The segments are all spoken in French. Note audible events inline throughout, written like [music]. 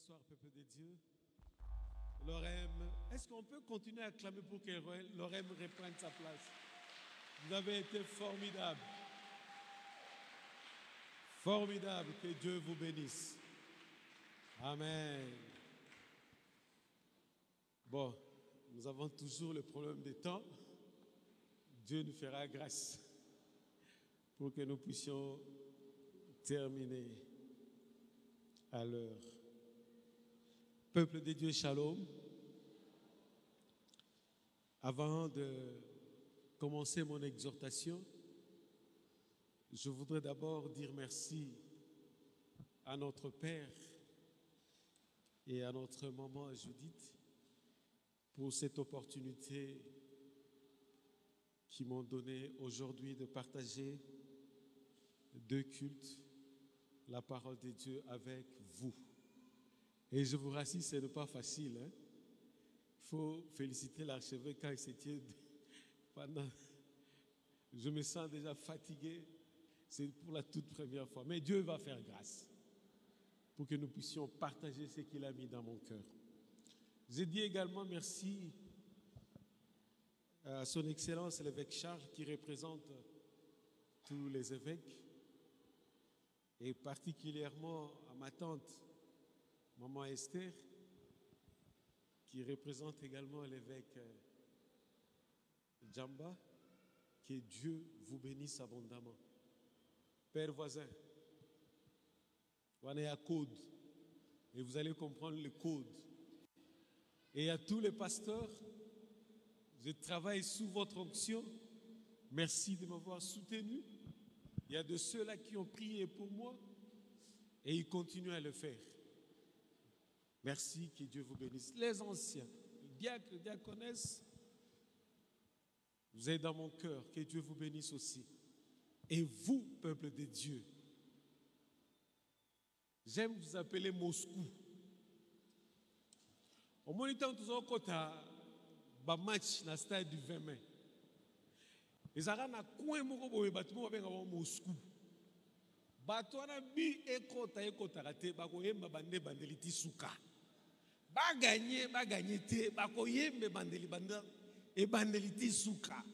s'asseoir, peuple de Dieu. Lorem, est-ce qu'on peut continuer à clamer pour que Lorem reprenne sa place? Vous avez été formidable. Formidable. Que Dieu vous bénisse. Amen. Bon, nous avons toujours le problème des temps. Dieu nous fera grâce pour que nous puissions terminer à l'heure. Peuple de Dieu, shalom. Avant de commencer mon exhortation, je voudrais d'abord dire merci à notre Père et à notre maman Judith pour cette opportunité qu'ils m'ont donnée aujourd'hui de partager deux cultes, la parole de Dieu avec vous. Et je vous rassure, ce n'est pas facile. Hein. Il faut féliciter l'archevêque quand il s'était [laughs] pendant. Je me sens déjà fatigué. C'est pour la toute première fois. Mais Dieu va faire grâce pour que nous puissions partager ce qu'il a mis dans mon cœur. J'ai dit également merci à son Excellence l'évêque Charles qui représente tous les évêques et particulièrement à ma tante Maman Esther, qui représente également l'évêque euh, Djamba, que Dieu vous bénisse abondamment. Père voisin, on est à code, et vous allez comprendre le code. Et à tous les pasteurs, je travaille sous votre onction. Merci de m'avoir soutenu. Il y a de ceux-là qui ont prié pour moi et ils continuent à le faire. Merci, que Dieu vous bénisse. Les anciens, diacres, diaconesses, vous êtes dans mon cœur, que Dieu vous bénisse aussi. Et vous, peuple de Dieu, j'aime vous appeler Moscou. Au moins, temps, nous avons un match le stade du 20 mai. Ça na coin moko boye bato moko babenga bango moscou bato wana bi ekota ekotaka te bakoyemba bande bandeli ti suka baganye baganye te bakoyemba ebandeli banda ebandeli ti suka.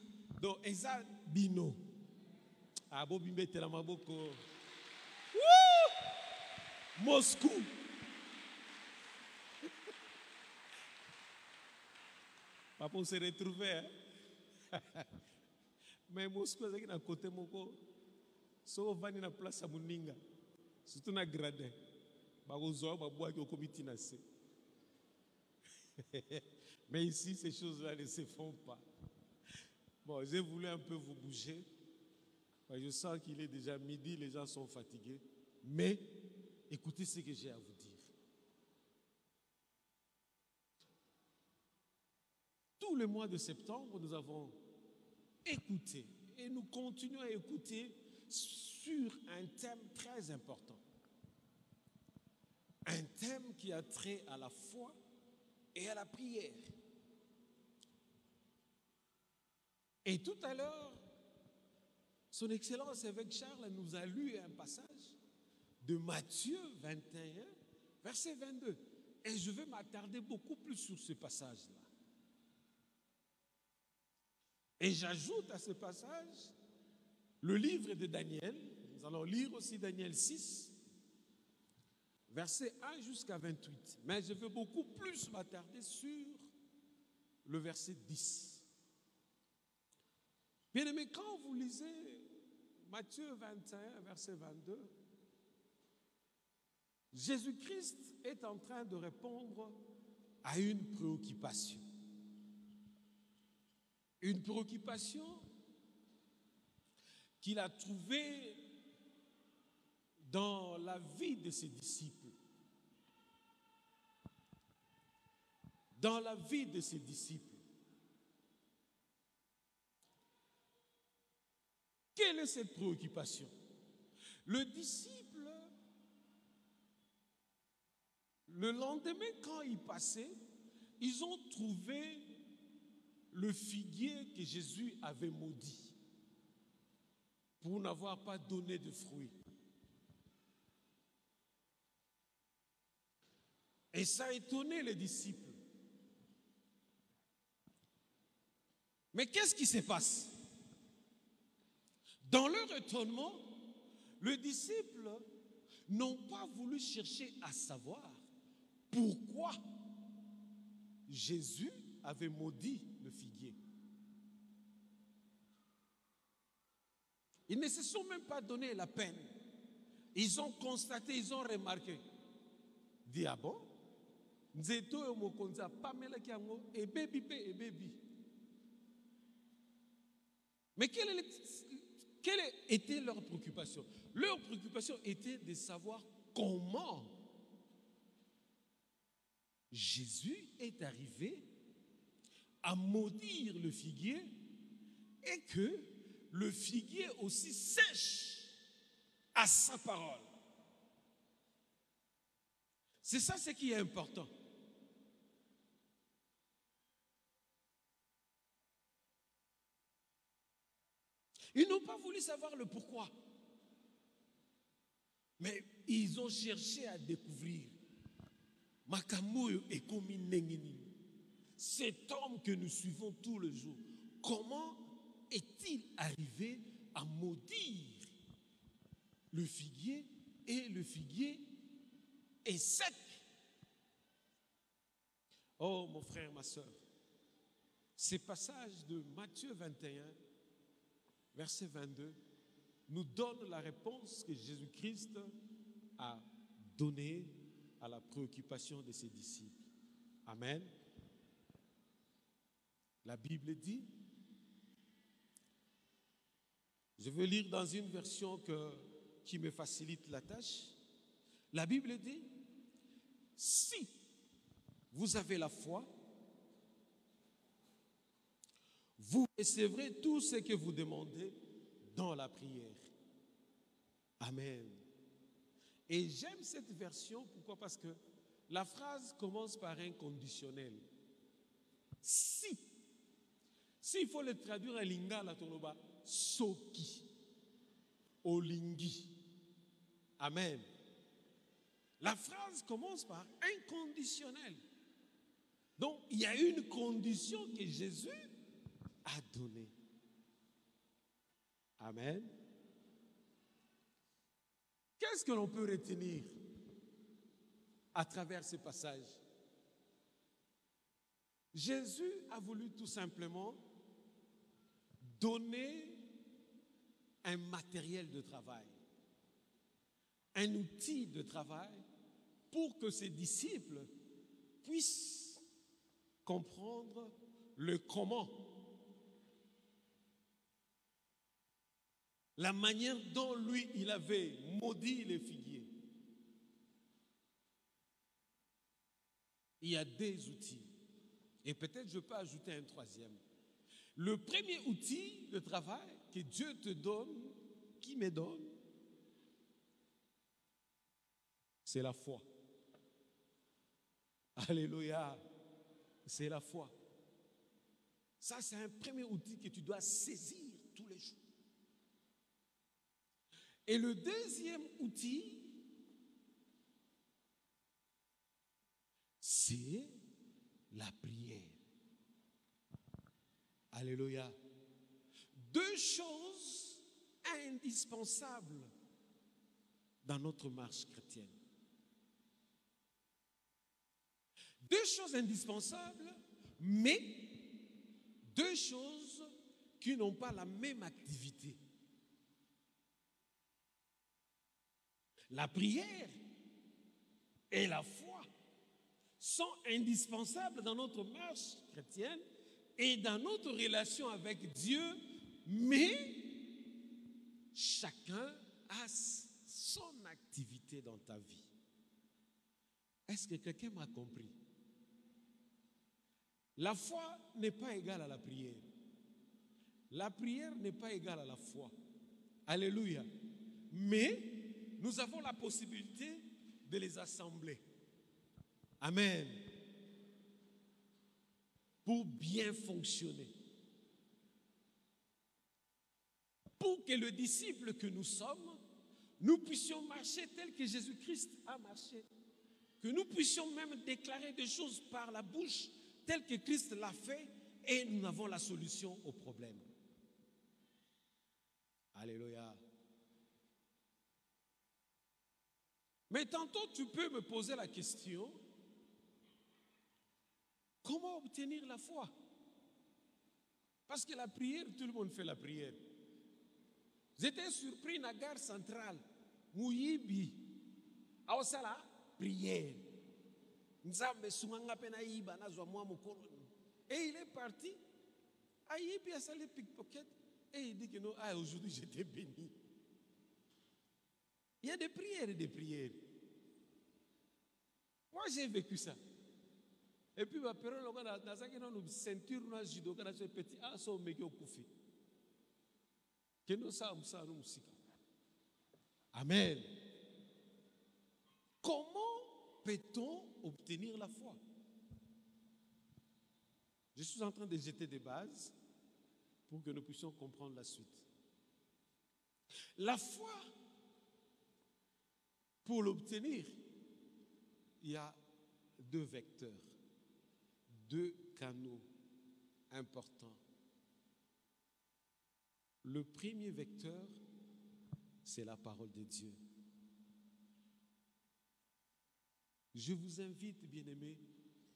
Donc eza bino. Abobimbetela maboko. Moscou. [laughs] Papa se retrouver [laughs] mais moscou ezalaki na kote moko. Soki ovandi na place ya moninga surtout na gradin. Bakozwa babwaki okomi ti na se [laughs] Mais ici, ces choses-là ne se font pas. Bon, j'ai voulu un peu vous bouger. Je sens qu'il est déjà midi, les gens sont fatigués. Mais écoutez ce que j'ai à vous dire. Tout le mois de septembre, nous avons écouté et nous continuons à écouter sur un thème très important. Un thème qui a trait à la foi et à la prière. Et tout à l'heure, son Excellence évêque Charles nous a lu un passage de Matthieu 21, verset 22. Et je vais m'attarder beaucoup plus sur ce passage-là. Et j'ajoute à ce passage le livre de Daniel. Nous allons lire aussi Daniel 6, verset 1 jusqu'à 28. Mais je veux beaucoup plus m'attarder sur le verset 10. Bien aimé, quand vous lisez Matthieu 21, verset 22, Jésus-Christ est en train de répondre à une préoccupation. Une préoccupation qu'il a trouvée dans la vie de ses disciples. Dans la vie de ses disciples. Quelle est cette préoccupation? Le disciple, le lendemain, quand il passait, ils ont trouvé le figuier que Jésus avait maudit pour n'avoir pas donné de fruits. Et ça a étonné les disciples. Mais qu'est-ce qui se passe? Dans leur étonnement, les disciples n'ont pas voulu chercher à savoir pourquoi Jésus avait maudit le figuier. Ils ne se sont même pas donné la peine. Ils ont constaté, ils ont remarqué. Bon? Mais quelle était leur préoccupation? Leur préoccupation était de savoir comment Jésus est arrivé à maudire le figuier et que le figuier aussi sèche à sa parole. C'est ça ce qui est important. Ils n'ont pas voulu savoir le pourquoi. Mais ils ont cherché à découvrir. Makamoyo et Cet homme que nous suivons tous les jours, comment est-il arrivé à maudire le figuier et le figuier est sec? Oh mon frère, ma soeur, ces passages de Matthieu 21, verset 22, nous donnent la réponse que Jésus-Christ a donnée à la préoccupation de ses disciples. Amen. La Bible dit, je veux lire dans une version qui me facilite la tâche. La Bible dit, si vous avez la foi, vous recevrez tout ce que vous demandez dans la prière. Amen. Et j'aime cette version, pourquoi? Parce que la phrase commence par un conditionnel. Si. S'il faut le traduire en lingala toloba, soki, olingi. Amen. La phrase commence par un conditionnel. Donc, il y a une condition que Jésus a donnée. Amen. Qu'est-ce que l'on peut retenir à travers ce passage? Jésus a voulu tout simplement donner un matériel de travail, un outil de travail pour que ses disciples puissent comprendre le comment, la manière dont lui, il avait maudit les figuiers. Il y a des outils. Et peut-être je peux ajouter un troisième. Le premier outil de travail que Dieu te donne, qui me donne, c'est la foi. Alléluia. C'est la foi. Ça, c'est un premier outil que tu dois saisir tous les jours. Et le deuxième outil, c'est la prière. Alléluia. Deux choses indispensables dans notre marche chrétienne. Deux choses indispensables, mais deux choses qui n'ont pas la même activité. La prière et la foi sont indispensables dans notre marche chrétienne et dans notre relation avec Dieu, mais chacun a son activité dans ta vie. Est-ce que quelqu'un m'a compris? La foi n'est pas égale à la prière. La prière n'est pas égale à la foi. Alléluia. Mais nous avons la possibilité de les assembler. Amen. Pour bien fonctionner. Pour que le disciple que nous sommes, nous puissions marcher tel que Jésus-Christ a marché. que nous puissions même déclarer des choses par la bouche telles que Christ l'a fait et nous avons la solution au problème. Alléluia. Mais tantôt, tu peux me poser la question, comment obtenir la foi? Parce que la prière, tout le monde fait la prière. J'étais surpris la gare centrale, Mouyibi, la prière. Et il est parti. Aïbi a salé pickpocket. Et il dit que non, ah, aujourd'hui [laughs] j'étais béni. Il y a des prières et des prières. Moi j'ai vécu ça. Et puis, ma période, dans une ceinture, dans judo, dans un petit asso, mais qui au koufi. Que nous sommes ça, nous Amen. Comment peut-on obtenir la foi? Je suis en train de jeter des bases pour que nous puissions comprendre la suite. La foi, pour l'obtenir, il y a deux vecteurs, deux canaux importants. Le premier vecteur, c'est la parole de Dieu. Je vous invite, bien-aimés,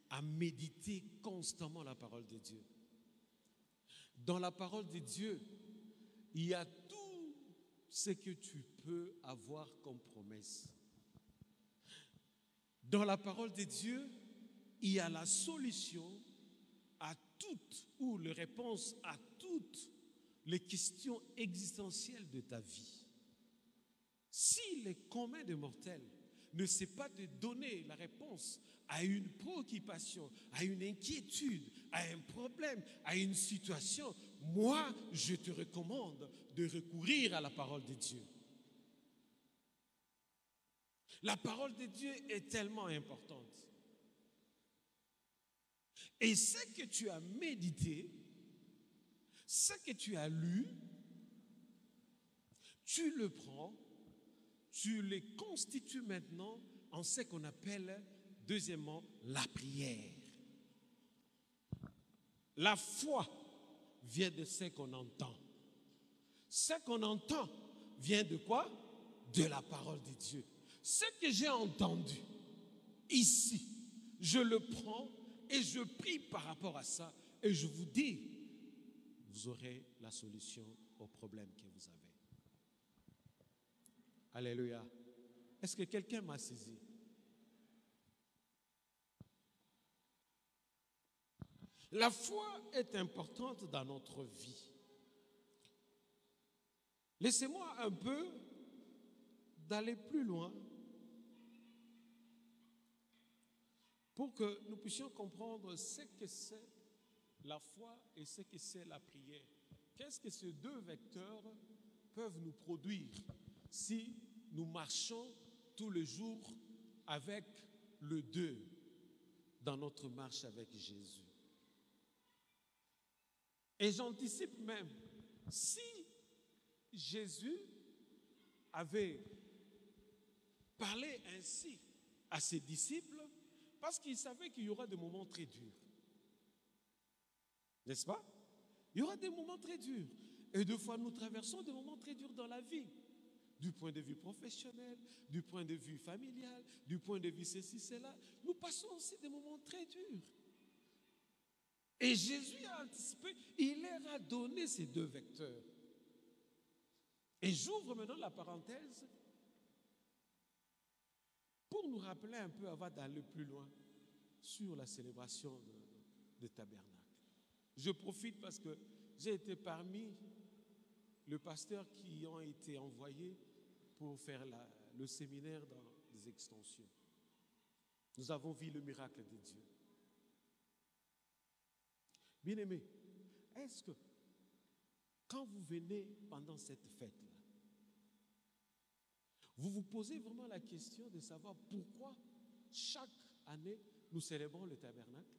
à méditer constamment la parole de Dieu. Dans la parole de Dieu, il y a tout ce que tu peux avoir comme promesse. Dans la parole de Dieu, il y a la solution à toutes ou les réponses à toutes les questions existentielles de ta vie. Si les communs des mortels ne sait pas te donner la réponse à une préoccupation, à une inquiétude, à un problème, à une situation, moi, je te recommande de recourir à la parole de Dieu. La parole de Dieu est tellement importante. Et ce que tu as médité, ce que tu as lu, tu le prends, tu le constitues maintenant en ce qu'on appelle, deuxièmement, la prière. La foi vient de ce qu'on entend. Ce qu'on entend vient de quoi? De la parole de Dieu. Ce que j'ai entendu ici, je le prends et je prie par rapport à ça et je vous dis, vous aurez la solution au problème que vous avez. Alléluia. Est-ce que quelqu'un m'a saisi? La foi est importante dans notre vie. Laissez-moi un peu d'aller plus loin pour que nous puissions comprendre ce que c'est la foi et ce que c'est la prière. Qu'est-ce que ces deux vecteurs peuvent nous produire si nous marchons tous les jours avec le deux dans notre marche avec Jésus? Et j'anticipe même, si Jésus avait parlé ainsi à ses disciples, parce qu'il savait qu'il y aura des moments très durs. N'est-ce pas? Il y aura des moments très durs. Et deux fois, nous traversons des moments très durs dans la vie. Du point de vue professionnel, du point de vue familial, du point de vue ceci, cela. Nous passons aussi des moments très durs. Et Jésus a anticipé, il leur a donné ces deux vecteurs. Et j'ouvre maintenant la parenthèse pour nous rappeler un peu avant d'aller plus loin sur la célébration de, de tabernacle. Je profite parce que j'ai été parmi les pasteurs qui ont été envoyés pour faire le séminaire dans les extensions. Nous avons vu le miracle de Dieu. Bien aimé, est-ce que quand vous venez pendant cette fête-là, vous vous posez vraiment la question de savoir pourquoi chaque année nous célébrons le tabernacle.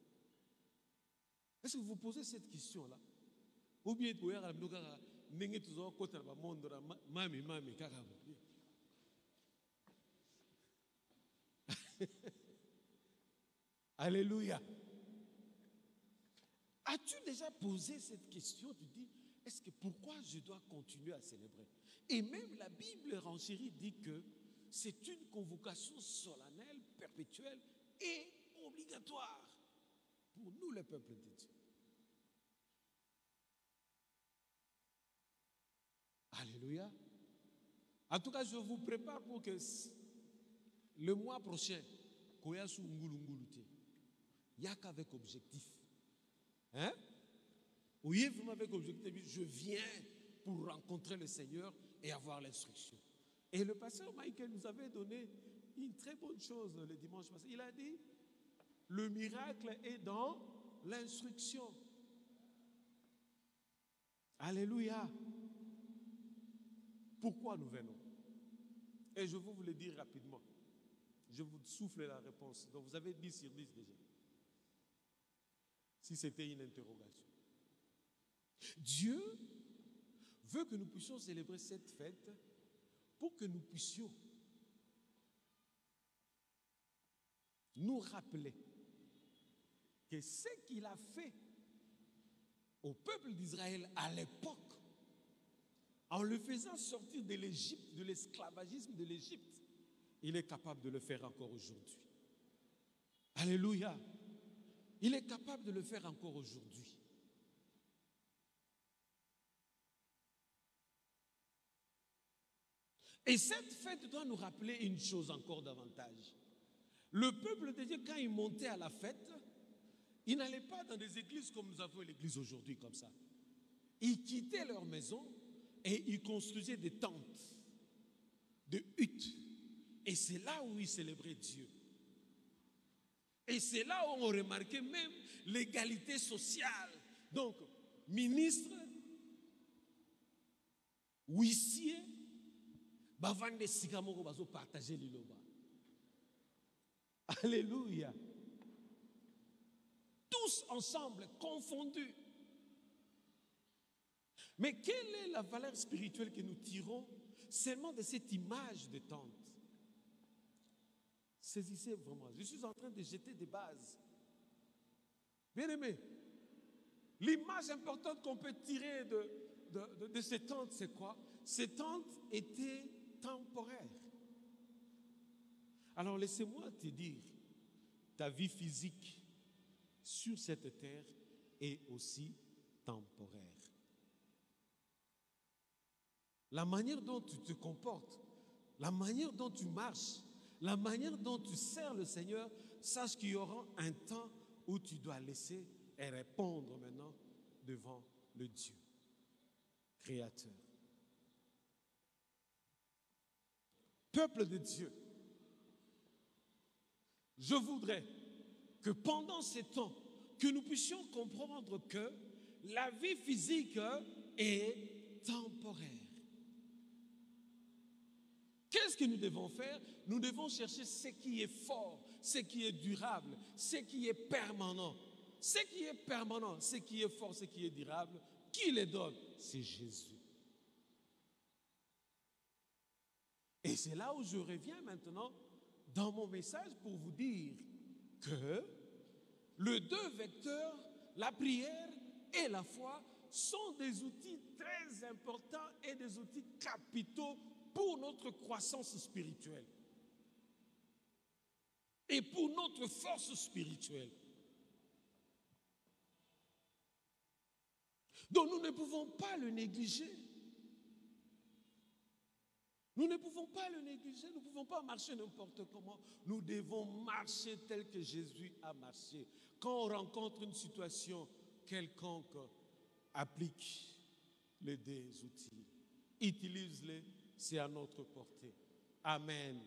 Est-ce que vous posez cette question-là? Ou bien Alléluia. As-tu déjà posé cette question? Tu dis, est-ce que pourquoi je dois continuer à célébrer? Et même la Bible renchérie dit que c'est une convocation solennelle, perpétuelle et obligatoire pour nous, le peuple de Dieu. Alléluia. En tout cas, je vous prépare pour que le mois prochain, Koyasu Ngulungulute, a qu'avec objectif. Hein? Oui, vous m'avez objectif, je viens pour rencontrer le Seigneur et avoir l'instruction. Et le pasteur Michael nous avait donné une très bonne chose le dimanche passé. Il a dit, le miracle est dans l'instruction. Alléluia. Pourquoi nous venons? Et je vous le dire rapidement. Je vous souffle la réponse. Donc vous avez 10 sur 10 déjà. Si c'était une interrogation. Dieu veut que nous puissions célébrer cette fête pour que nous puissions nous rappeler que ce qu'il a fait au peuple d'Israël à l'époque, en le faisant sortir de l'Égypte, de l'esclavagisme de l'Égypte, il est capable de le faire encore aujourd'hui. Alléluia. Il est capable de le faire encore aujourd'hui. Et cette fête doit nous rappeler une chose encore davantage. Le peuple de Dieu, quand il montait à la fête, il n'allait pas dans des églises comme nous avons l'église aujourd'hui, comme ça. Ils quittaient leur maison et ils construisaient des tentes, des huttes. Et c'est là où ils célébraient Dieu. Et c'est là où on remarquait même l'égalité sociale. Donc, ministre, huissier, bavande moko bazo partager liloba. Alléluia. Tous ensemble, confondus. Mais quelle est la valeur spirituelle que nous tirons seulement de cette image de tente? Saisissez vraiment. Je suis en train de jeter des bases. Bien aimé, l'image importante qu'on peut tirer de, de, de ces tentes, c'est quoi? Ces tentes étaient temporaires. Alors laissez-moi te dire, ta vie physique sur cette terre est aussi temporaire. La manière dont tu te comportes, la manière dont tu marches, la manière dont tu sers le Seigneur, sache qu'il y aura un temps où tu dois laisser et répondre maintenant devant le Dieu, Créateur. Peuple de Dieu, je voudrais que pendant ces temps, que nous puissions comprendre que la vie physique est temporaire. Qu'est-ce que nous devons faire? Nous devons chercher ce qui est fort, ce qui est durable, ce qui est permanent. Ce qui est permanent, ce qui est fort, ce qui est durable, qui les donne? C'est Jésus. Et c'est là où je reviens maintenant dans mon message pour vous dire que le deux vecteurs, la prière et la foi, sont des outils très importants et des outils capitaux pour notre croissance spirituelle et pour notre force spirituelle. Donc nous ne pouvons pas le négliger. Nous ne pouvons pas le négliger, nous ne pouvons pas marcher n'importe comment. Nous devons marcher tel que Jésus a marché. Quand on rencontre une situation quelconque, applique les deux outils. Utilise-les, c'est à notre portée. Amen.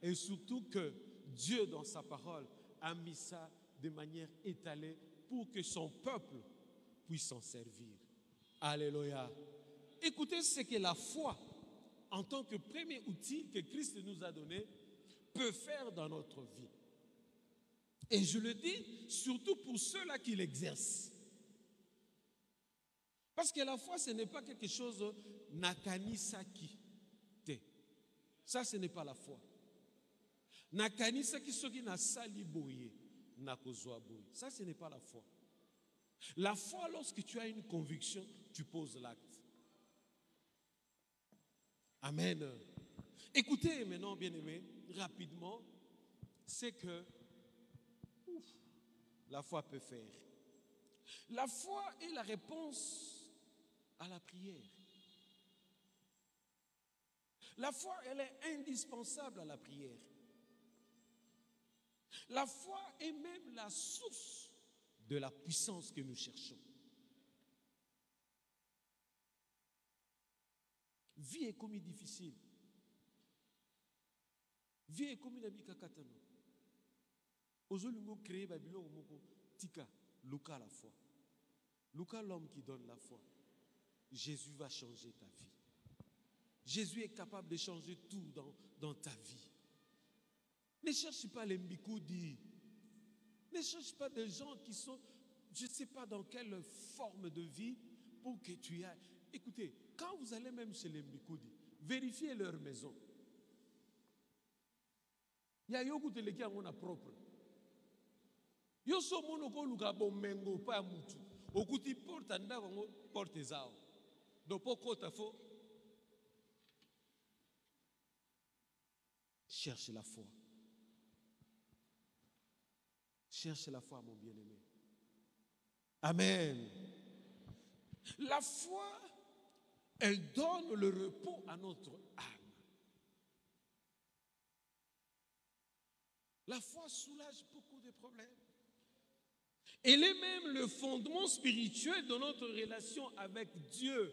Et surtout que Dieu, dans sa parole, a mis ça de manière étalée pour que son peuple puisse s'en servir. Alléluia. Écoutez ce que la foi en tant que premier outil que Christ nous a donné, peut faire dans notre vie. Et je le dis surtout pour ceux-là qui l'exercent. Parce que la foi, ce n'est pas quelque chose nakanisaki. Ça, ce n'est pas la foi. Soki na sali boye. nakozwa boye. Ça, ce n'est pas la foi. La foi, lorsque tu as une conviction, tu poses l'acte. Amen. Écoutez maintenant, bien-aimés, rapidement, c'est que la foi peut faire. La foi est la réponse à la prière. La foi, elle est indispensable à la prière. La foi est même la source de la puissance que nous cherchons. Vie est comme difficile. Vie est comme une katano. Ozolingo créé Babylone moko tika Luka la foi. Luka l'homme qui donne la foi. Jésus va changer ta vie. Jésus est capable de changer tout dans, dans ta vie. Ne cherche pas les mbikoudi. Ne cherche pas des gens qui sont, je ne sais pas dans quelle forme de vie, pour que tu ailles. Écoutez, quand vous allez même chez les mbikoudi, vérifiez leur maison. Il y a yoku teleki yango na propre. Yo so ko. Okuti porte. Cherche la foi. Cherche la foi, mon bien-aimé. Amen. La foi, elle donne le repos à notre âme. La foi soulage beaucoup de problèmes. Elle est même le fondement spirituel de notre relation avec Dieu.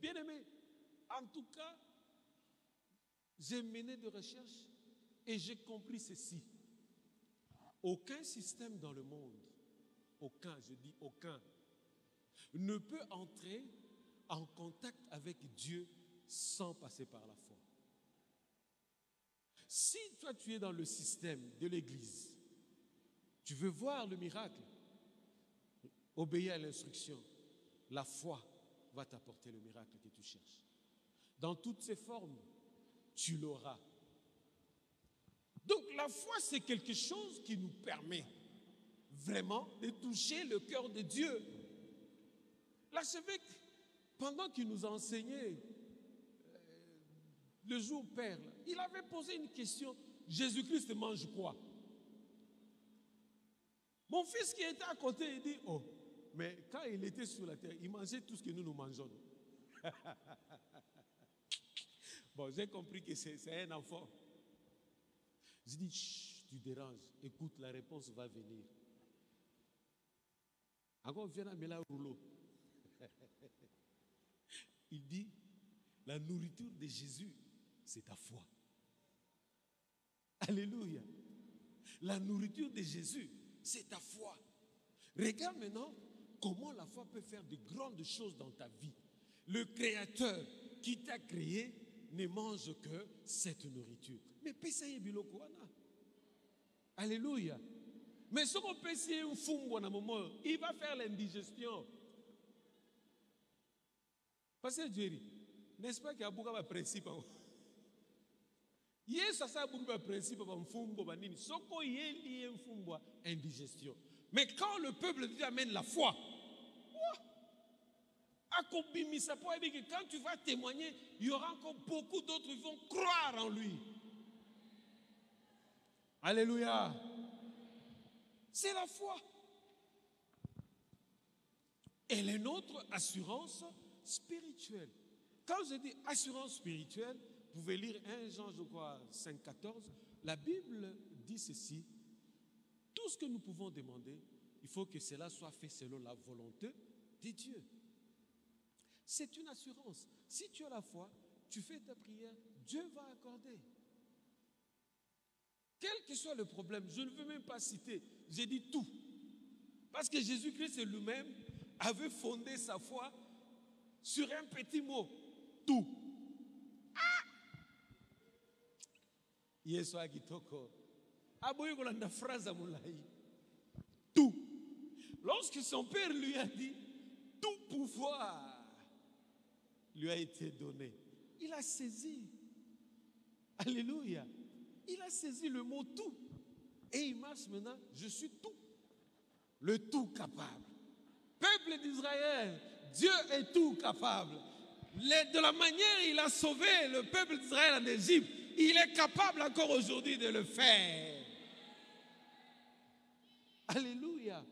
Bien-aimé, en tout cas, j'ai mené des recherches et j'ai compris ceci. Aucun système dans le monde, aucun, je dis aucun, ne peut entrer en contact avec Dieu sans passer par la foi. Si toi tu es dans le système de l'Église, tu veux voir le miracle, obéir à l'instruction, la foi va t'apporter le miracle que tu cherches. Dans toutes ses formes, tu l'auras. Donc la foi, c'est quelque chose qui nous permet vraiment de toucher le cœur de Dieu. L'archevêque, pendant qu'il nous a enseigné euh, le jour Père, il avait posé une question, Jésus-Christ mange quoi? Mon fils qui était à côté, il dit, oh, mais quand il était sur la terre, il mangeait tout ce que nous nous mangeons. [laughs] bon, j'ai compris que c'est un enfant. Je dis, Chut, tu déranges, écoute, la réponse va venir. Encore, viens à là rouleau. [laughs] Il dit, la nourriture de Jésus, c'est ta foi. Alléluia. La nourriture de Jésus, c'est ta foi. Regarde maintenant comment la foi peut faire de grandes choses dans ta vie. Le Créateur qui t'a créé ne mange que cette nourriture. Mais pesa ye. Alléluia. Mais ce qu'on peut un fumbo moment, il va faire l'indigestion. Pasteur Jerry, n'est-ce pas qu'il y a beaucoup de principes Yes, ça ça beaucoup de principes ba mfumbo ba nini. Soko ye mfumbo indigestion. Mais quand le peuple de amène la foi, akobimisa que quand tu vas témoigner, il y aura encore beaucoup d'autres qui vont croire en lui. Alléluia. C'est la foi. Elle est notre assurance spirituelle. Quand je dis assurance spirituelle, vous pouvez lire 1 Jean, je crois, 5, 14. La Bible dit ceci. Tout ce que nous pouvons demander, il faut que cela soit fait selon la volonté de Dieu. C'est une assurance. Si tu as la foi, tu fais ta prière, Dieu va accorder. Quel que soit le problème, je ne veux même pas citer, j'ai dit tout. Parce que Jésus-Christ lui-même avait fondé sa foi sur un petit mot, tout. Yesu akitoko. Aboyi kolanda phrase mulai. Tout. Lorsque son père lui a dit tout pouvoir lui a été donné. Il a saisi. Alléluia. Il a saisi le mot tout. Et il marche maintenant, je suis tout. Le tout capable. Peuple d'Israël, Dieu est tout capable. de la manière il a sauvé le peuple d'Israël en Égypte, il est capable encore aujourd'hui de le faire. Alléluia.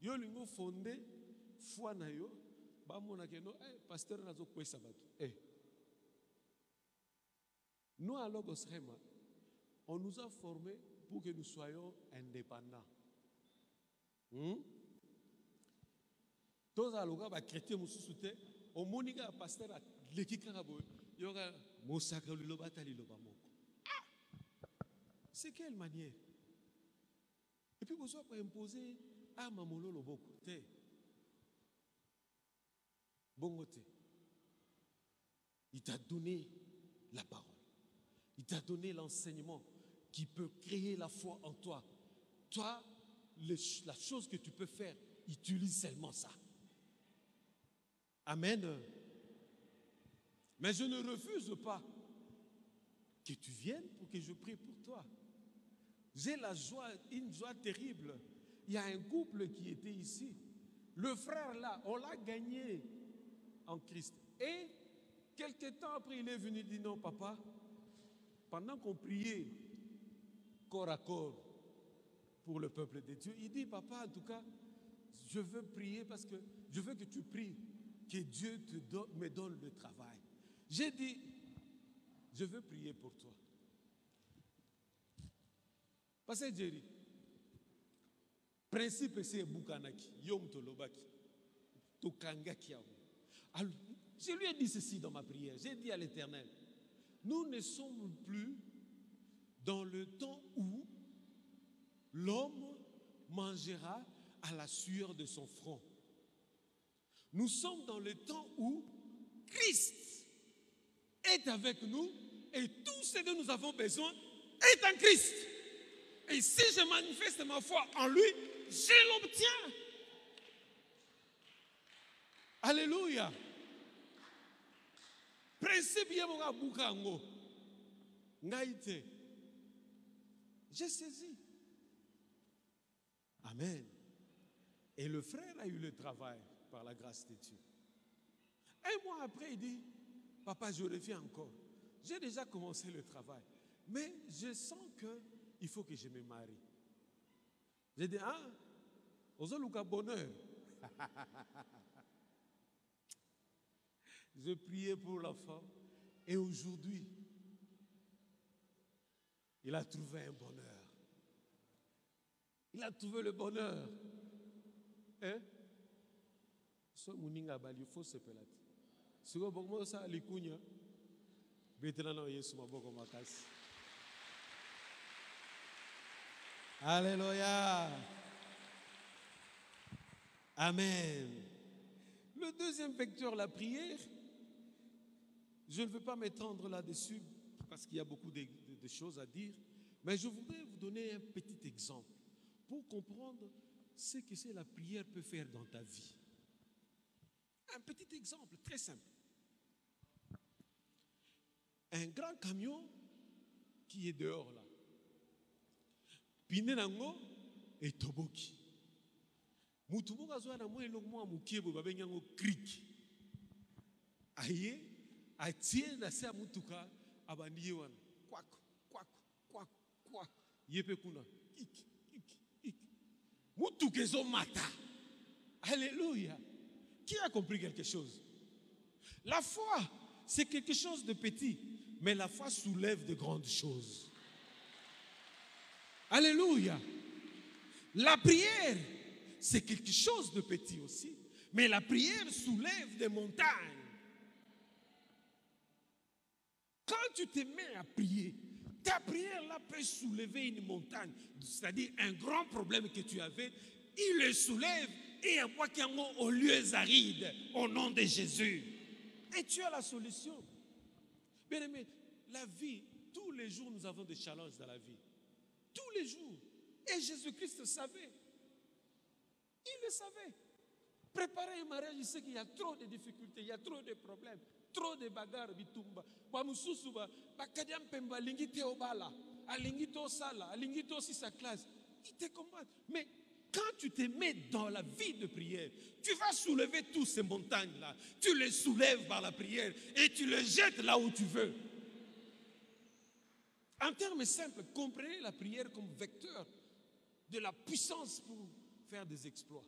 Yo lingo fondé foi bamona ke no eh pasteur nazo kwesa bato. Eh. Nous à on nous a formés pour que nous soyons indépendants. Hmm? Tozaloka bakretien mosusu te omoni kaka paster aleki kaka boye yoka mosaka liloba ata liloba moko c'est quelle manière? Et puis bozwa koimpose ama mololo boko te bongo te il t'a donné la parole. Il t'a donné l'enseignement qui peut créer la foi en toi. Toi la chose que tu peux faire utilise seulement ça Amen. Mais je ne refuse pas que tu viennes pour que je prie pour toi. J'ai la joie, une joie terrible. Il y a un couple qui était ici. Le frère là, on l'a gagné en Christ. Et quelques temps après, il est venu dire non, papa, pendant qu'on priait corps à corps pour le peuple de Dieu, il dit, papa, en tout cas, je veux prier parce que je veux que tu pries que Dieu me donne le travail. J'ai dit, je veux prier pour toi. Parce que Jerry, principe c'est Bukanaki, Yom Tolobaki, Tokangaki. Je lui ai dit ceci dans ma prière. J'ai dit à l'Éternel, nous ne sommes plus dans le temps où l'homme mangera à la sueur de son front. Nous sommes dans le temps où Christ est avec nous et tout ce dont nous avons besoin est en Christ. Et si je manifeste ma foi en lui, je l'obtiens. Alléluia. Principe J'ai saisi. Amen. Et le frère a eu le travail par la grâce de Dieu. Un mois après, il dit, papa, je reviens encore. J'ai déjà commencé le travail, mais je sens qu'il faut que je me marie. J'ai dit, ah, Ozoluka bonheur. [laughs] je priais pour la femme et aujourd'hui, il a trouvé un bonheur. Il a trouvé le bonheur. Hein? Alléluia amen. Le deuxième vecteur la prière je ne veux pas m'étendre là-dessus parce qu'il y a beaucoup de choses à dire mais je voudrais vous donner un petit exemple pour comprendre ce que c'est la prière peut faire dans ta vie un petit exemple très simple. Un grand camion qui est dehors là. Pine nango et toboki. Mutu moko azwa na mwa eloko moko mokie boye babengi yango crik aye atie na se mutuka abandi ye wana. Kwak kwak kwak kwak. Ye mpe kuna. Ik ik ik mutuka ezomata. Alleluya qui a compris quelque chose? La foi, c'est quelque chose de petit, mais la foi soulève de grandes choses. Alléluia. La prière, c'est quelque chose de petit aussi, mais la prière soulève des montagnes. Quand tu te mets à prier, ta prière là peut soulever une montagne, c'est-à-dire un grand problème que tu avais, il le soulève et au lieu arides au nom de Jésus. Et tu as la solution. Bien aimé, la vie, tous les jours nous avons des challenges dans la vie. Tous les jours. Et Jésus-Christ savait. Il le savait. Préparer un mariage, il sait qu'il y a trop de difficultés, il y a trop de problèmes, trop de bagarres, bitumba. alingi tosala alingi tosi sa classe il te combat mais quand tu te mets dans la vie de prière, tu vas soulever tous ces montagnes-là. Tu les soulèves par la prière et tu les jettes là où tu veux. En termes simples, comprenez la prière comme vecteur de la puissance pour faire des exploits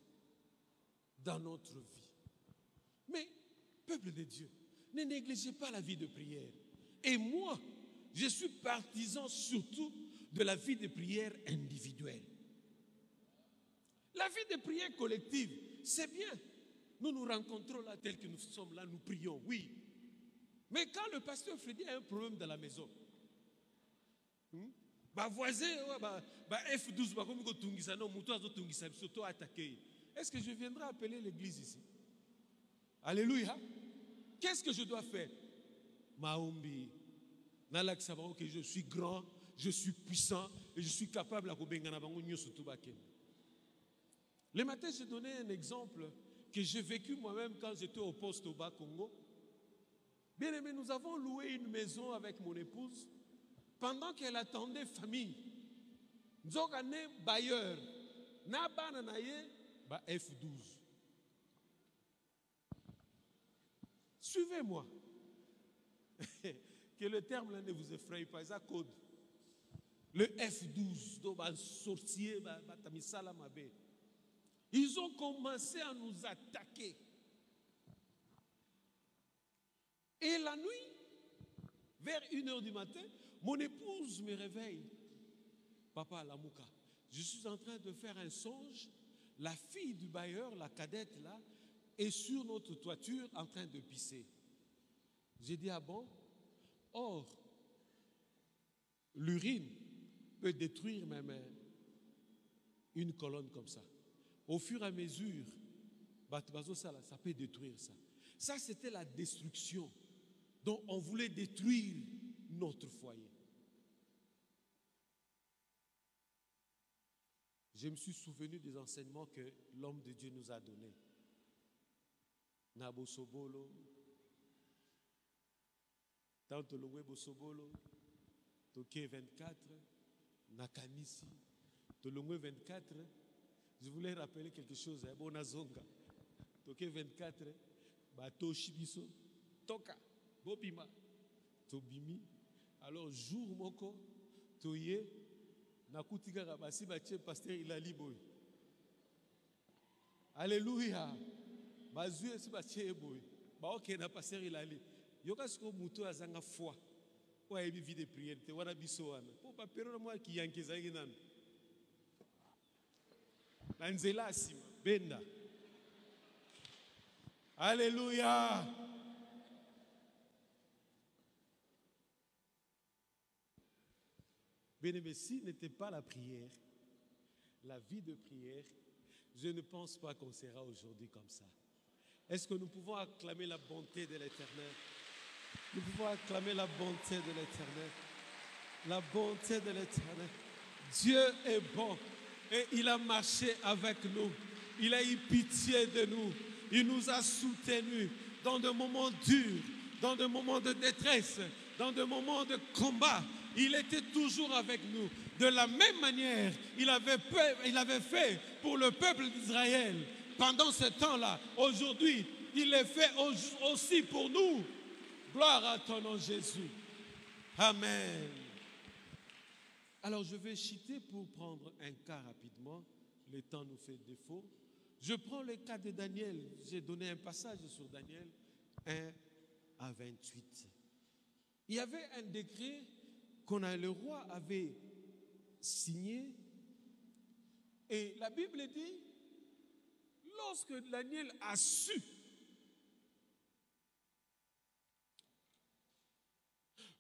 dans notre vie. Mais, peuple de Dieu, ne négligez pas la vie de prière. Et moi, je suis partisan surtout de la vie de prière individuelle. La vie de prière collective, c'est bien. Nous nous rencontrons là tel que nous sommes là, nous prions, oui. Mais quand le pasteur Freddy a un problème dans la maison, hmm, voisin, bah, bah F12, bah comme tungisa non, muto azo tungisa surtout attaqué. Est-ce que je viendrai appeler l'église ici? Alléluia. Qu'est-ce que je dois faire? Maombi. Que je suis grand, je suis puissant et je suis capable à kobengana bango nyoso tubake. Le matin, j'ai donné un exemple que j'ai vécu moi-même quand j'étais au poste au Bas Congo. Bien aimé, nous avons loué une maison avec mon épouse pendant qu'elle attendait famille. Nous avons bailleur. Ba F12. Suivez-moi. [laughs] que le terme ne vous effraie pas, ça code. Le F12, donc sorcier, tamisala mabe. Ils ont commencé à nous attaquer. Et la nuit, vers une heure du matin, mon épouse me réveille. Papa Lamouka, je suis en train de faire un songe. La fille du bailleur, la cadette là, est sur notre toiture en train de pisser. J'ai dit, ah bon? Or, l'urine peut détruire même une colonne comme ça au fur et à mesure, ça peut détruire ça. Ça, c'était la destruction dont on voulait détruire notre foyer. Je me suis souvenu des enseignements que l'homme de Dieu nous a donnés. Nabo Sobolo, Tanto Longwe Sobolo, Toké 24, Nakanisi, Tolongwe 24, je voulais rappeler quelque chose. Hein. Bonazonga. Toke 24. Bato Shibiso. Toka. Bobima. Tobimi. Alors, jour moko. Toye. Nakutika rabasi bache pasteur ilali boy. Alléluia. Bazue si bache boy. Ba ok na pasteur ilali. Yoka siko muto azanga foi. Oya ebi vie de prière. Te wana biso wana. Po pa pero na mwa ki yankeza nanu na nzela nsima benda alléluia Bénémécie n'était pas la prière, la vie de prière, je ne pense pas qu'on sera aujourd'hui comme ça. Est-ce que nous pouvons acclamer la bonté de l'Éternel? Nous pouvons acclamer la bonté de l'Éternel. La bonté de l'Éternel. Dieu est bon. Et il a marché avec nous. Il a eu pitié de nous. Il nous a soutenus dans des moments durs, dans des moments de détresse, dans des moments de combat. Il était toujours avec nous. De la même manière, il avait, fait pour le peuple d'Israël pendant ce temps-là. Aujourd'hui, il le fait aussi pour nous. Gloire à ton nom, Jésus. Amen. Alors je vais chiter pour prendre un cas rapidement. Le temps nous fait défaut. Je prends le cas de Daniel. J'ai donné un passage sur Daniel 1 à 28. Il y avait un décret qu'on a, le roi avait signé. Et la Bible dit, lorsque Daniel a su,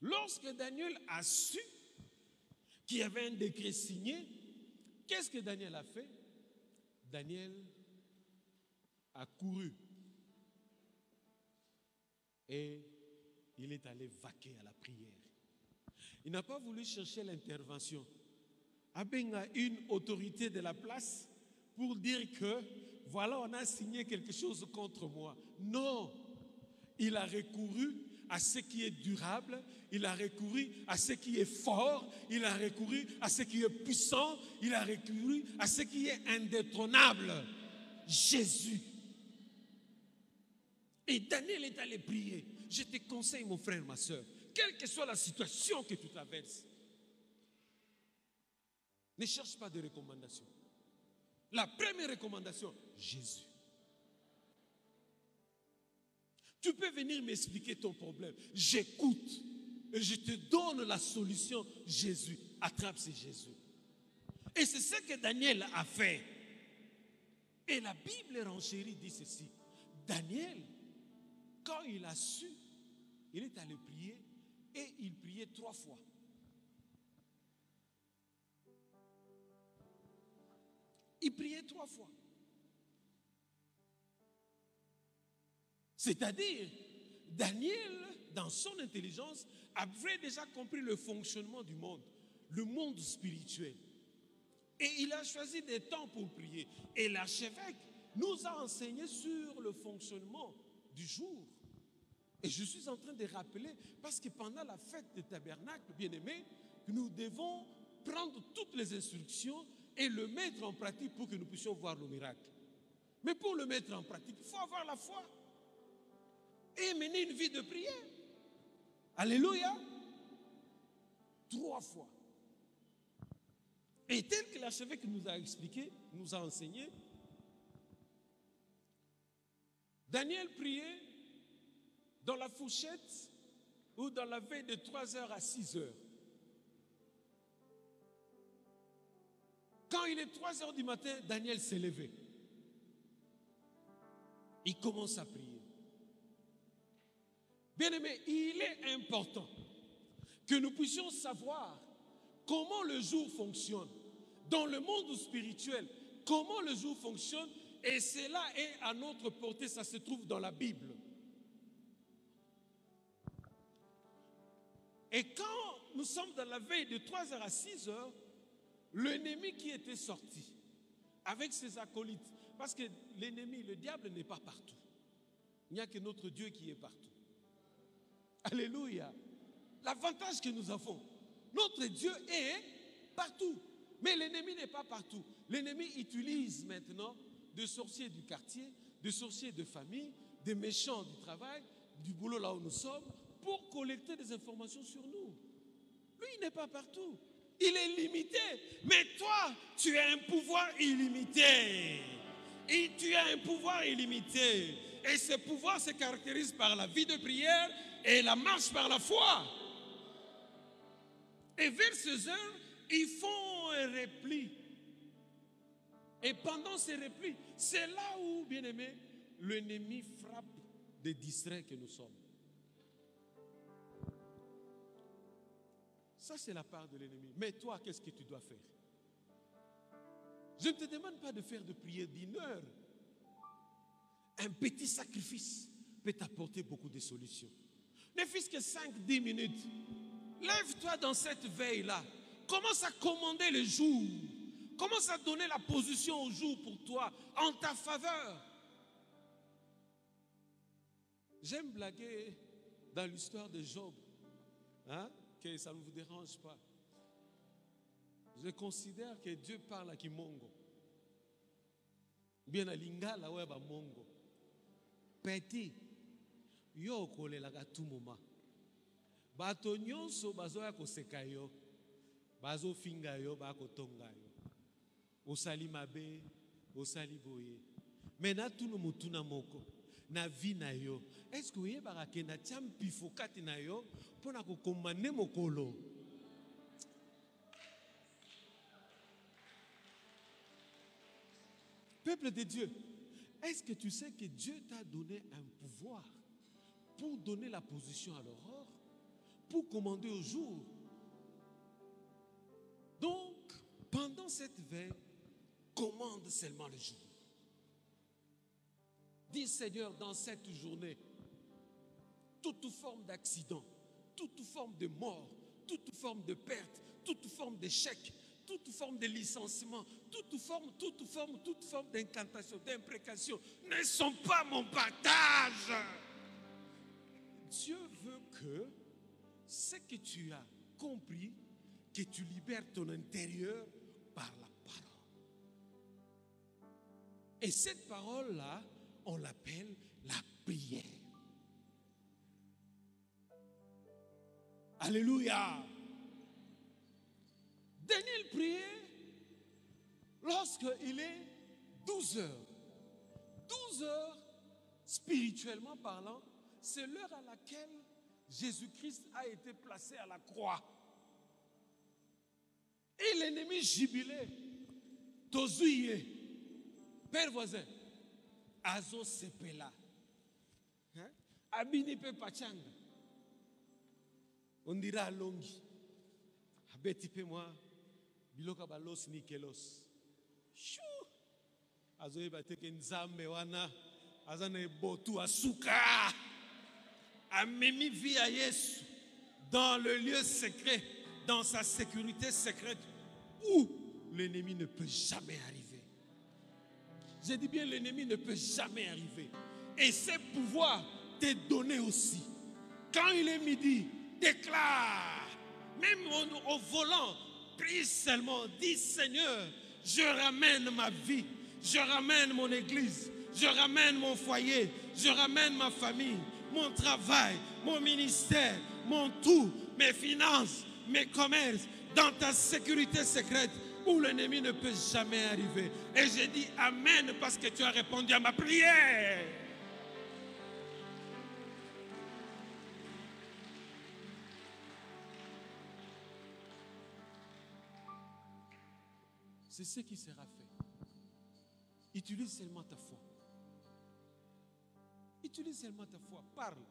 lorsque Daniel a su qu'il y avait un décret signé, qu'est-ce que Daniel a fait? Daniel a couru et il est allé vaquer à la prière. Il n'a pas voulu chercher l'intervention. Abenga une autorité de la place pour dire que voilà, on a signé quelque chose contre moi. Non, il a recouru à ce qui est durable, il a recouru à ce qui est fort, il a recouru à ce qui est puissant, il a recouru à ce qui est indétrônable. Jésus. Et Daniel est allé prier. Je te conseille, mon frère, ma soeur, quelle que soit la situation que tu traverses, ne cherche pas de recommandations. La première recommandation, Jésus. Tu peux venir m'expliquer ton problème. J'écoute et je te donne la solution. Jésus, attrape ce Jésus. Et c'est ce que Daniel a fait. Et la Bible renchérie dit ceci. Daniel, quand il a su, il est allé prier et il priait trois fois. Il priait trois fois. C'est-à-dire, Daniel, dans son intelligence, avait déjà compris le fonctionnement du monde, le monde spirituel. Et il a choisi des temps pour prier. Et l'archevêque nous a enseigné sur le fonctionnement du jour. Et je suis en train de rappeler, parce que pendant la fête des tabernacles, bien aimé, nous devons prendre toutes les instructions et le mettre en pratique pour que nous puissions voir le miracle. Mais pour le mettre en pratique, il faut avoir la foi et mener une vie de prière. Alléluia. Trois fois. Et tel que l'archevêque nous a expliqué, nous a enseigné, Daniel priait dans la fourchette ou dans la veille de 3 heures à 6 heures. Quand il est 3 heures du matin, Daniel s'est levé. Il commence à prier. Bien aimé, il est important que nous puissions savoir comment le jour fonctionne. Dans le monde spirituel, comment le jour fonctionne, et cela est à notre portée, ça se trouve dans la Bible. Et quand nous sommes dans la veille de 3 heures à 6 heures, l'ennemi qui était sorti avec ses acolytes, parce que l'ennemi, le diable n'est pas partout. Il n'y a que notre Dieu qui est partout. Alléluia. L'avantage que nous avons, notre Dieu est partout. Mais l'ennemi n'est pas partout. L'ennemi utilise maintenant des sorciers du quartier, des sorciers de famille, des méchants du travail, du boulot là où nous sommes, pour collecter des informations sur nous. Lui, il n'est pas partout. Il est limité. Mais toi, tu as un pouvoir illimité. Et tu as un pouvoir illimité. Et ce pouvoir se caractérise par la vie de prière et la marche par la foi. Et vers ces heures, ils font un repli. Et pendant ces replis, c'est là où, bien aimé, l'ennemi frappe des distraits que nous sommes. Ça, c'est la part de l'ennemi. Mais toi, qu'est-ce que tu dois faire? Je ne te demande pas de faire de prière d'une heure. Un petit sacrifice peut t'apporter beaucoup de solutions. Ne fût-ce que 5-10 minutes. Lève-toi dans cette veille-là. Commence à commander le jour. Commence à donner la position au jour pour toi, en ta faveur. J'aime blaguer dans l'histoire de Job. Hein? Que ça ne vous dérange pas. Je considère que Dieu parle à Kimongo. Bien à Lingala, ouais, Mongo. Petit yo okolelaka tu moma bato nyonso bazoya koseka yo bazofinga yo bakotonga yo. Osali mabe osali boye. Me natuna motuna moko na vi na yo eske oyebaka ke natia mpifo kati na yo mpo na kokoma nde mokolo? Peuple de dieu est-ce que tu sais que dieu t'a donné un pouvoir? Pour donner la position à l'aurore, pour commander au jour. Donc, pendant cette veille, commande seulement le jour. Dis Seigneur, dans cette journée, toute forme d'accident, toute forme de mort, toute forme de perte, toute forme d'échec, toute forme de licenciement, toute forme, toute forme, toute forme d'incantation, d'imprécation ne sont pas mon partage. Dieu veut que ce que tu as compris, que tu libères ton intérieur par la parole. Et cette parole-là, on l'appelle la prière. Alléluia. Daniel priait lorsqu'il est 12 heures. 12 heures, spirituellement parlant, c'est l'heure à laquelle Jésus-Christ a été placé à la croix. Et l'ennemi jubilé, Tozouye, père voisin, Azo Sepela, hein? Abinipe Pachanga, on dira Longi, Abetipe moi, Biloka Balos Nikelos. Chou! Azo Ebateke Nzambe wana, Azane Botu Asuka, Amemi via Yesu, dans le lieu secret, dans sa sécurité secrète, où l'ennemi ne peut jamais arriver. Je dis bien, l'ennemi ne peut jamais arriver. Et ces pouvoirs t'est donné aussi. Quand il est midi, déclare, même au, au volant, prie seulement, dis Seigneur, je ramène ma vie, je ramène mon église, je ramène mon foyer, je ramène ma famille, mon travail, mon ministère, mon tout, mes finances, mes commerces, dans ta sécurité secrète où l'ennemi ne peut jamais arriver. Et j'ai dit Amen parce que tu as répondu à ma prière. C'est ce qui sera fait. Utilise seulement ta foi. Utilise seulement ta foi. Parle.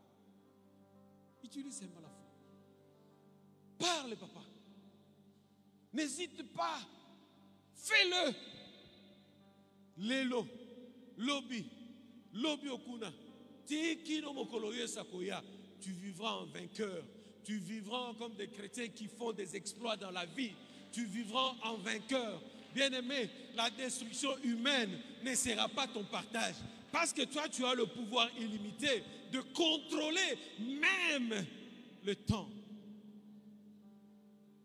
Utilise seulement la foi. Parle, papa. N'hésite pas. Fais-le. Lelo, lobi, lobi okuna. Sakoya. Tu vivras en vainqueur. Tu vivras comme des chrétiens qui font des exploits dans la vie. Tu vivras en vainqueur. Bien-aimé, la destruction humaine ne sera pas ton partage. Parce que toi, tu as le pouvoir illimité de contrôler même le temps.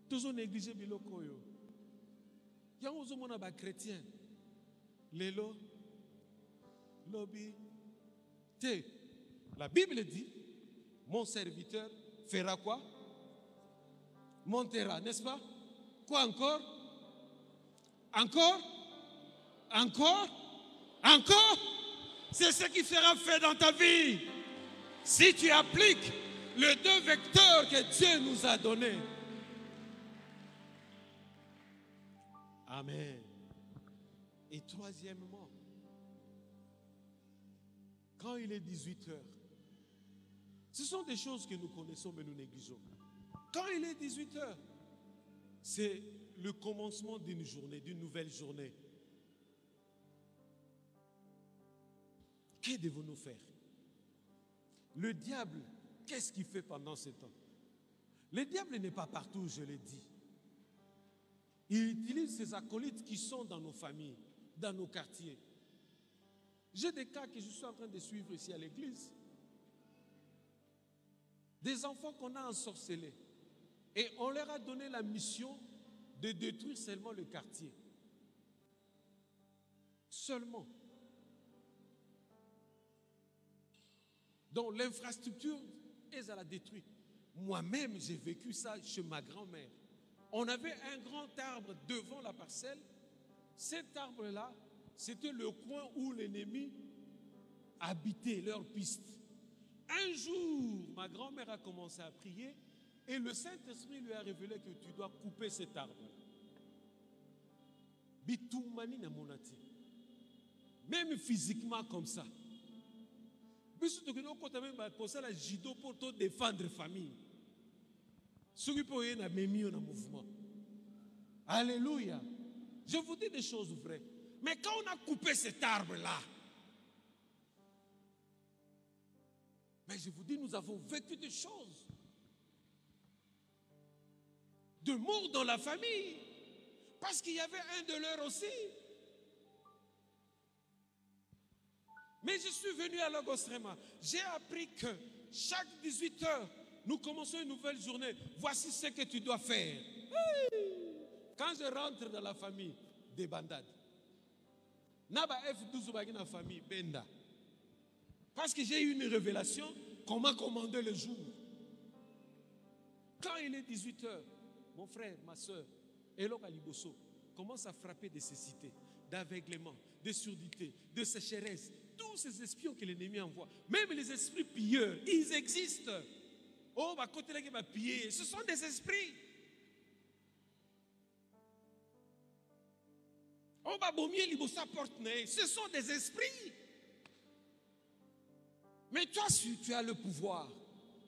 Toujours négliger biloko yo. Yango ozomona ba chrétien. Lelo lobi te. La Bible dit mon serviteur fera quoi? Montera, n'est-ce pas? Quoi encore? Encore? Encore? Encore? C'est ce qui sera fait dans ta vie. Si tu appliques les deux vecteurs que Dieu nous a donnés. Amen. Et troisièmement, quand il est 18 heures, ce sont des choses que nous connaissons mais nous négligeons. Quand il est 18 heures, c'est le commencement d'une journée, d'une nouvelle journée. Que devons-nous faire? Le diable, qu'est-ce qu'il fait pendant ce temps? Le diable n'est pas partout, je l'ai dit. Il utilise ses acolytes qui sont dans nos familles, dans nos quartiers. J'ai des cas que je suis en train de suivre ici à l'église. Des enfants qu'on a ensorcelés. Et on leur a donné la mission de détruire seulement le quartier. Seulement. Donc l'infrastructure est à la détruire. Moi-même, j'ai vécu ça chez ma grand-mère. On avait un grand arbre devant la parcelle. Cet arbre-là, c'était le coin où l'ennemi habitait leur piste. Un jour, ma grand-mère a commencé à prier et le Saint-Esprit lui a révélé que tu dois couper cet arbre. Même physiquement comme ça. Biso tokende okɔta mpe bakosala judo mpo todéfendre famille. Soki mpe oye na memi yo na mouvement. Alléluia. Je vous dis des choses vraies. Mais quand on a coupé cet arbre là mais je vous dis nous avons vécu des choses. De mort dans la famille. Parce qu'il y avait un de leurs aussi Mais je suis venu à Logosrema. J'ai appris que chaque 18 heures, nous commençons une nouvelle journée. Voici ce que tu dois faire. Quand je rentre dans la famille, des bandades. Naba F12 dans la famille, Benda. Parce que j'ai eu une révélation qu'on m'a commandé le jour. Quand il est 18 heures, mon frère, ma soeur, Elo Kaliboso commence à frapper de cécité, d'aveuglement, de surdité, de sécheresse, tous ces espions que l'ennemi envoie, même les esprits pilleurs, ils existent. Oh, bah, côté là qui va piller, ce sont des esprits. Oh, bah, bomier, libosa porte ce sont des esprits. Mais toi, tu as le pouvoir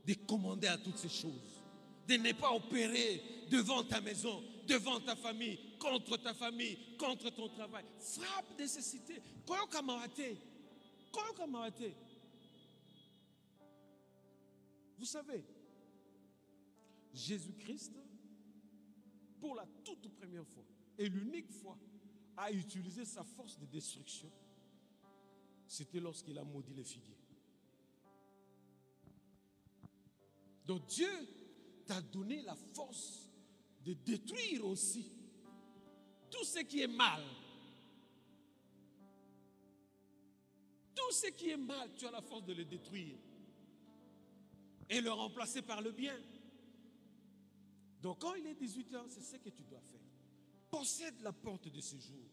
de commander à toutes ces choses, de ne pas opérer devant ta maison, devant ta famille, contre ta famille, contre ton travail. Frappe nécessité. Koyo Vous savez, Jésus-Christ, pour la toute première fois et l'unique fois, a utilisé sa force de destruction. C'était lorsqu'il a maudit les figuiers. Donc Dieu t'a donné la force de détruire aussi tout ce qui est mal. Ce qui est mal, tu as la force de le détruire et le remplacer par le bien. Donc quand il est 18 ans, c'est ce que tu dois faire. Possède la porte de ce jour.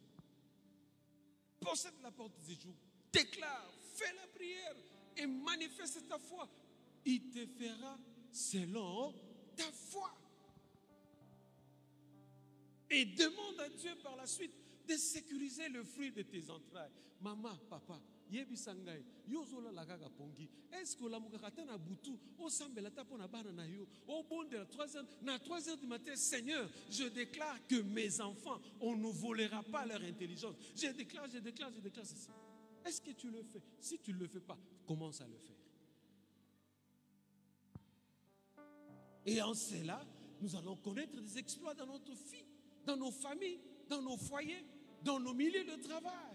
Possède la porte de ce jour. Déclare, fais la prière et manifeste ta foi. Il te fera selon ta foi. Et demande à Dieu par la suite de sécuriser le fruit de tes entrailles. Maman, papa, yebisa ngai yo ozolala kaka pongi. Eske olamukaka ata na butu osambela ata mpo na bana na yo? Obondela 3 heures na 3 heures du matin seigneur je déclare que mes enfants on ne volera pas leur intelligence. Je déclare je déclare je déclare ceci. Est-ce que tu le fais? Si tu ne le fais pas commence à le faire. Et en cela nous allons connaître des exploits dans notre vie dans nos familles dans nos foyers dans nos milieux de travail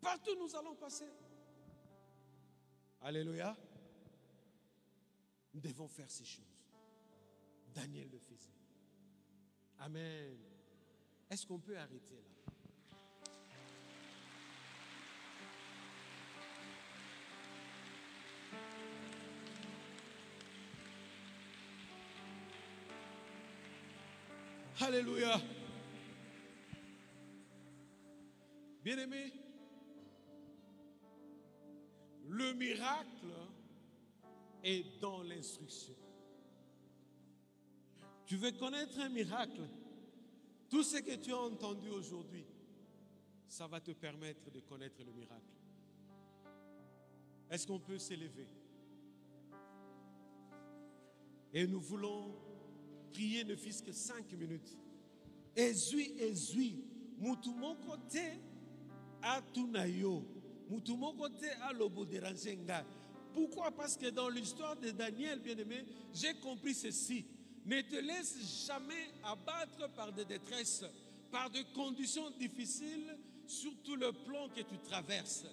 Partout nous allons passer. Alléluia. Nous devons faire ces choses. Daniel le faisait. Amen. Est-ce qu'on peut arrêter là? Alléluia. Bien-aimé, miracle est dans l'instruction. Tu veux connaître un miracle? Tout ce que tu as entendu aujourd'hui, ça va te permettre de connaître le miracle. Est-ce qu'on peut s'élever? Et nous voulons prier ne fût que cinq minutes. Ezui, ezui, mutu moko te atuna Pourquoi? Parce que dans l'histoire de Daniel, bien-aimé, j'ai compris ceci. Ne te laisse jamais abattre par des détresses, par des conditions difficiles sur tout le plan que tu traverses.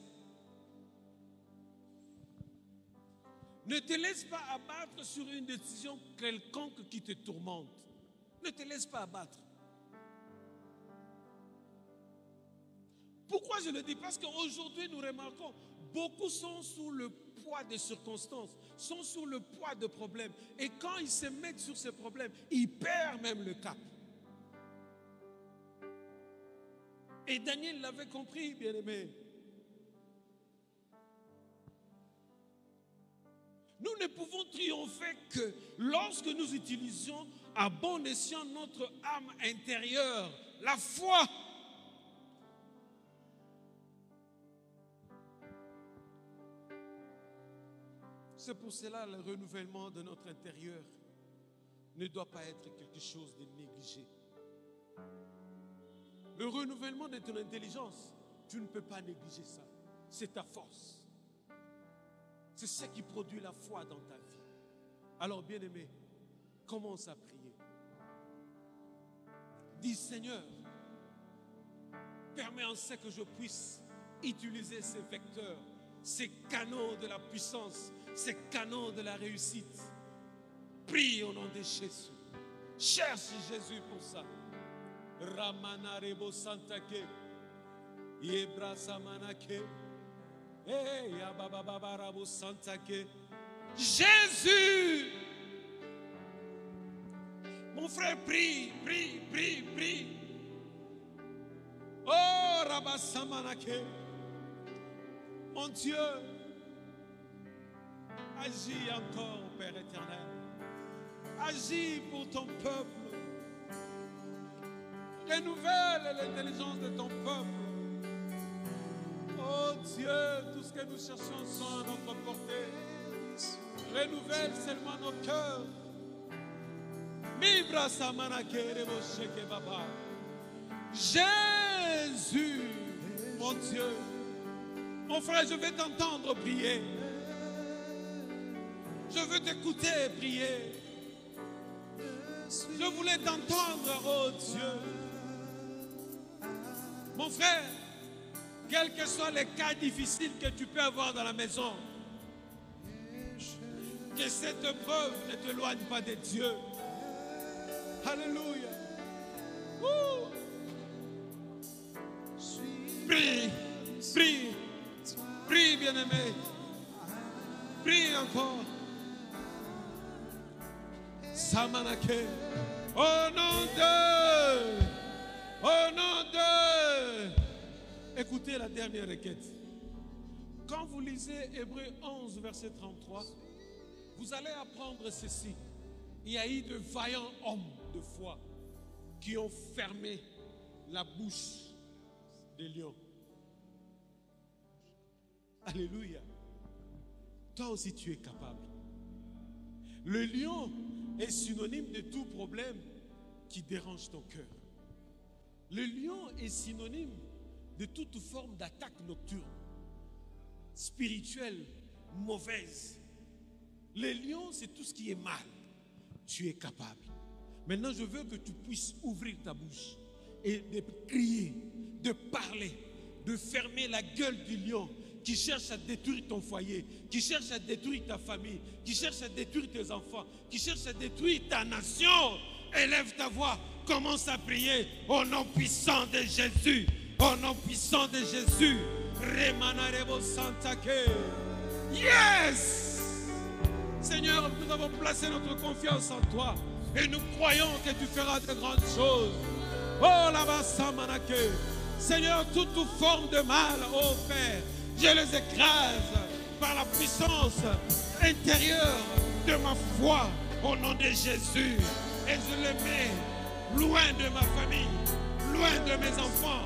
Ne te laisse pas abattre sur une décision quelconque qui te tourmente. Ne te laisse pas abattre. Je le dis? Parce qu'aujourd'hui, nous remarquons, beaucoup sont sous le poids des circonstances, sont sous le poids de problèmes. Et quand ils se mettent sur ces problèmes, ils perdent même le cap. Et Daniel l'avait compris, bien aimé. Nous ne pouvons triompher que lorsque nous utilisions à bon escient notre âme intérieure, la foi. C'est pour cela le renouvellement de notre intérieur ne doit pas être quelque chose de négligé. Le renouvellement de ton intelligence, tu ne peux pas négliger ça. C'est ta force. C'est ce qui produit la foi dans ta vie. Alors, bien-aimé, commence à prier. Dis Seigneur, permets en ce que je puisse utiliser ces vecteurs, ces canaux de la puissance, ces canaux de la réussite. Prie au nom de Jésus. Cherche Jésus pour ça. Ramana rebo santake. Yebra samanake. Rabo santake. Jésus. Mon frère, prie, prie, prie, prie. Oh, Rabasamanake. Mon Dieu, agis encore, Père éternel. Agis pour ton peuple. Renouvelle l'intelligence de ton peuple. Oh Dieu, tout ce que nous cherchons sont à notre portée. Renouvelle seulement nos cœurs. Jésus, mon Dieu. Mon frère, je vais t'entendre prier. Je veux t'écouter prier. Je voulais t'entendre, oh Dieu. Mon frère, quels que soient les cas difficiles que tu peux avoir dans la maison, que cette preuve ne t'éloigne pas de Dieu. Alléluia. Prie, prie, prie, bien-aimé. Prie encore. Samanake. Au nom de. Au nom de. Écoutez la dernière requête. Quand vous lisez Hébreu 11, verset 33, vous allez apprendre ceci. Il y a eu de vaillants hommes de foi qui ont fermé la bouche des lions. Alléluia. Toi aussi, tu es capable. Le lion est synonyme de tout problème qui dérange ton cœur. Le lion est synonyme de toute forme d'attaque nocturne, spirituelle, mauvaise. Le lion, c'est tout ce qui est mal. Tu es capable. Maintenant, je veux que tu puisses ouvrir ta bouche et de crier, de parler, de fermer la gueule du lion qui cherche à détruire ton foyer, qui cherche à détruire ta famille, qui cherche à détruire tes enfants, qui cherche à détruire ta nation. Élève ta voix, commence à prier au nom puissant de Jésus, au nom puissant de Jésus. Yes! Seigneur, nous avons placé notre confiance en toi et nous croyons que tu feras de grandes choses. Oh là-bas. Seigneur, toute forme de mal, oh Père, je les écrase par la puissance intérieure de ma foi au nom de Jésus. Et je les mets loin de ma famille, loin de mes enfants,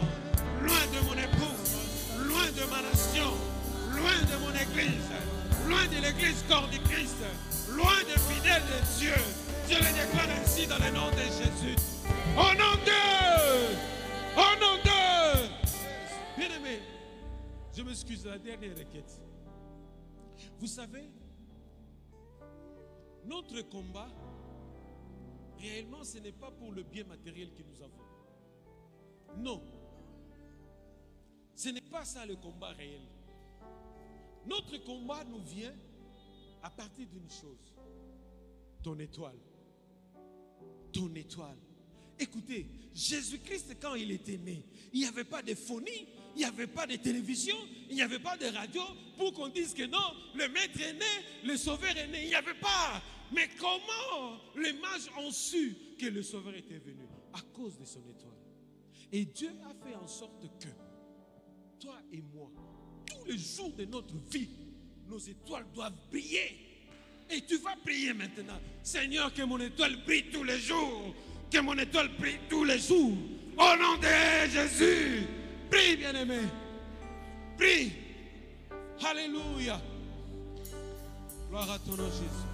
loin de mon époux, loin de ma nation, loin de mon église, loin de l'église corps du Christ, loin des fidèles de Dieu. Je les déclare ainsi dans le nom de Jésus. Au nom de Au nom je m'excuse la dernière requête. Vous savez, notre combat, réellement, ce n'est pas pour le bien matériel que nous avons. Non. Ce n'est pas ça le combat réel. Notre combat nous vient à partir d'une chose. Ton étoile. Ton étoile. Écoutez, Jésus-Christ, quand il était né, il n'y avait pas de phonie, il n'y avait pas de télévision, il n'y avait pas de radio pour qu'on dise que non, le maître est né, le sauveur est né. Il n'y avait pas. Mais comment les mages ont su que le sauveur était venu? À cause de son étoile. Et Dieu a fait en sorte que toi et moi, tous les jours de notre vie, nos étoiles doivent briller. Et tu vas prier maintenant. Seigneur, que mon étoile brille tous les jours. Que mon étoile brille tous les jours. Au nom de Jésus. Prie, bien-aimé. Prie. Alléluia. Gloire à ton nom, Jésus.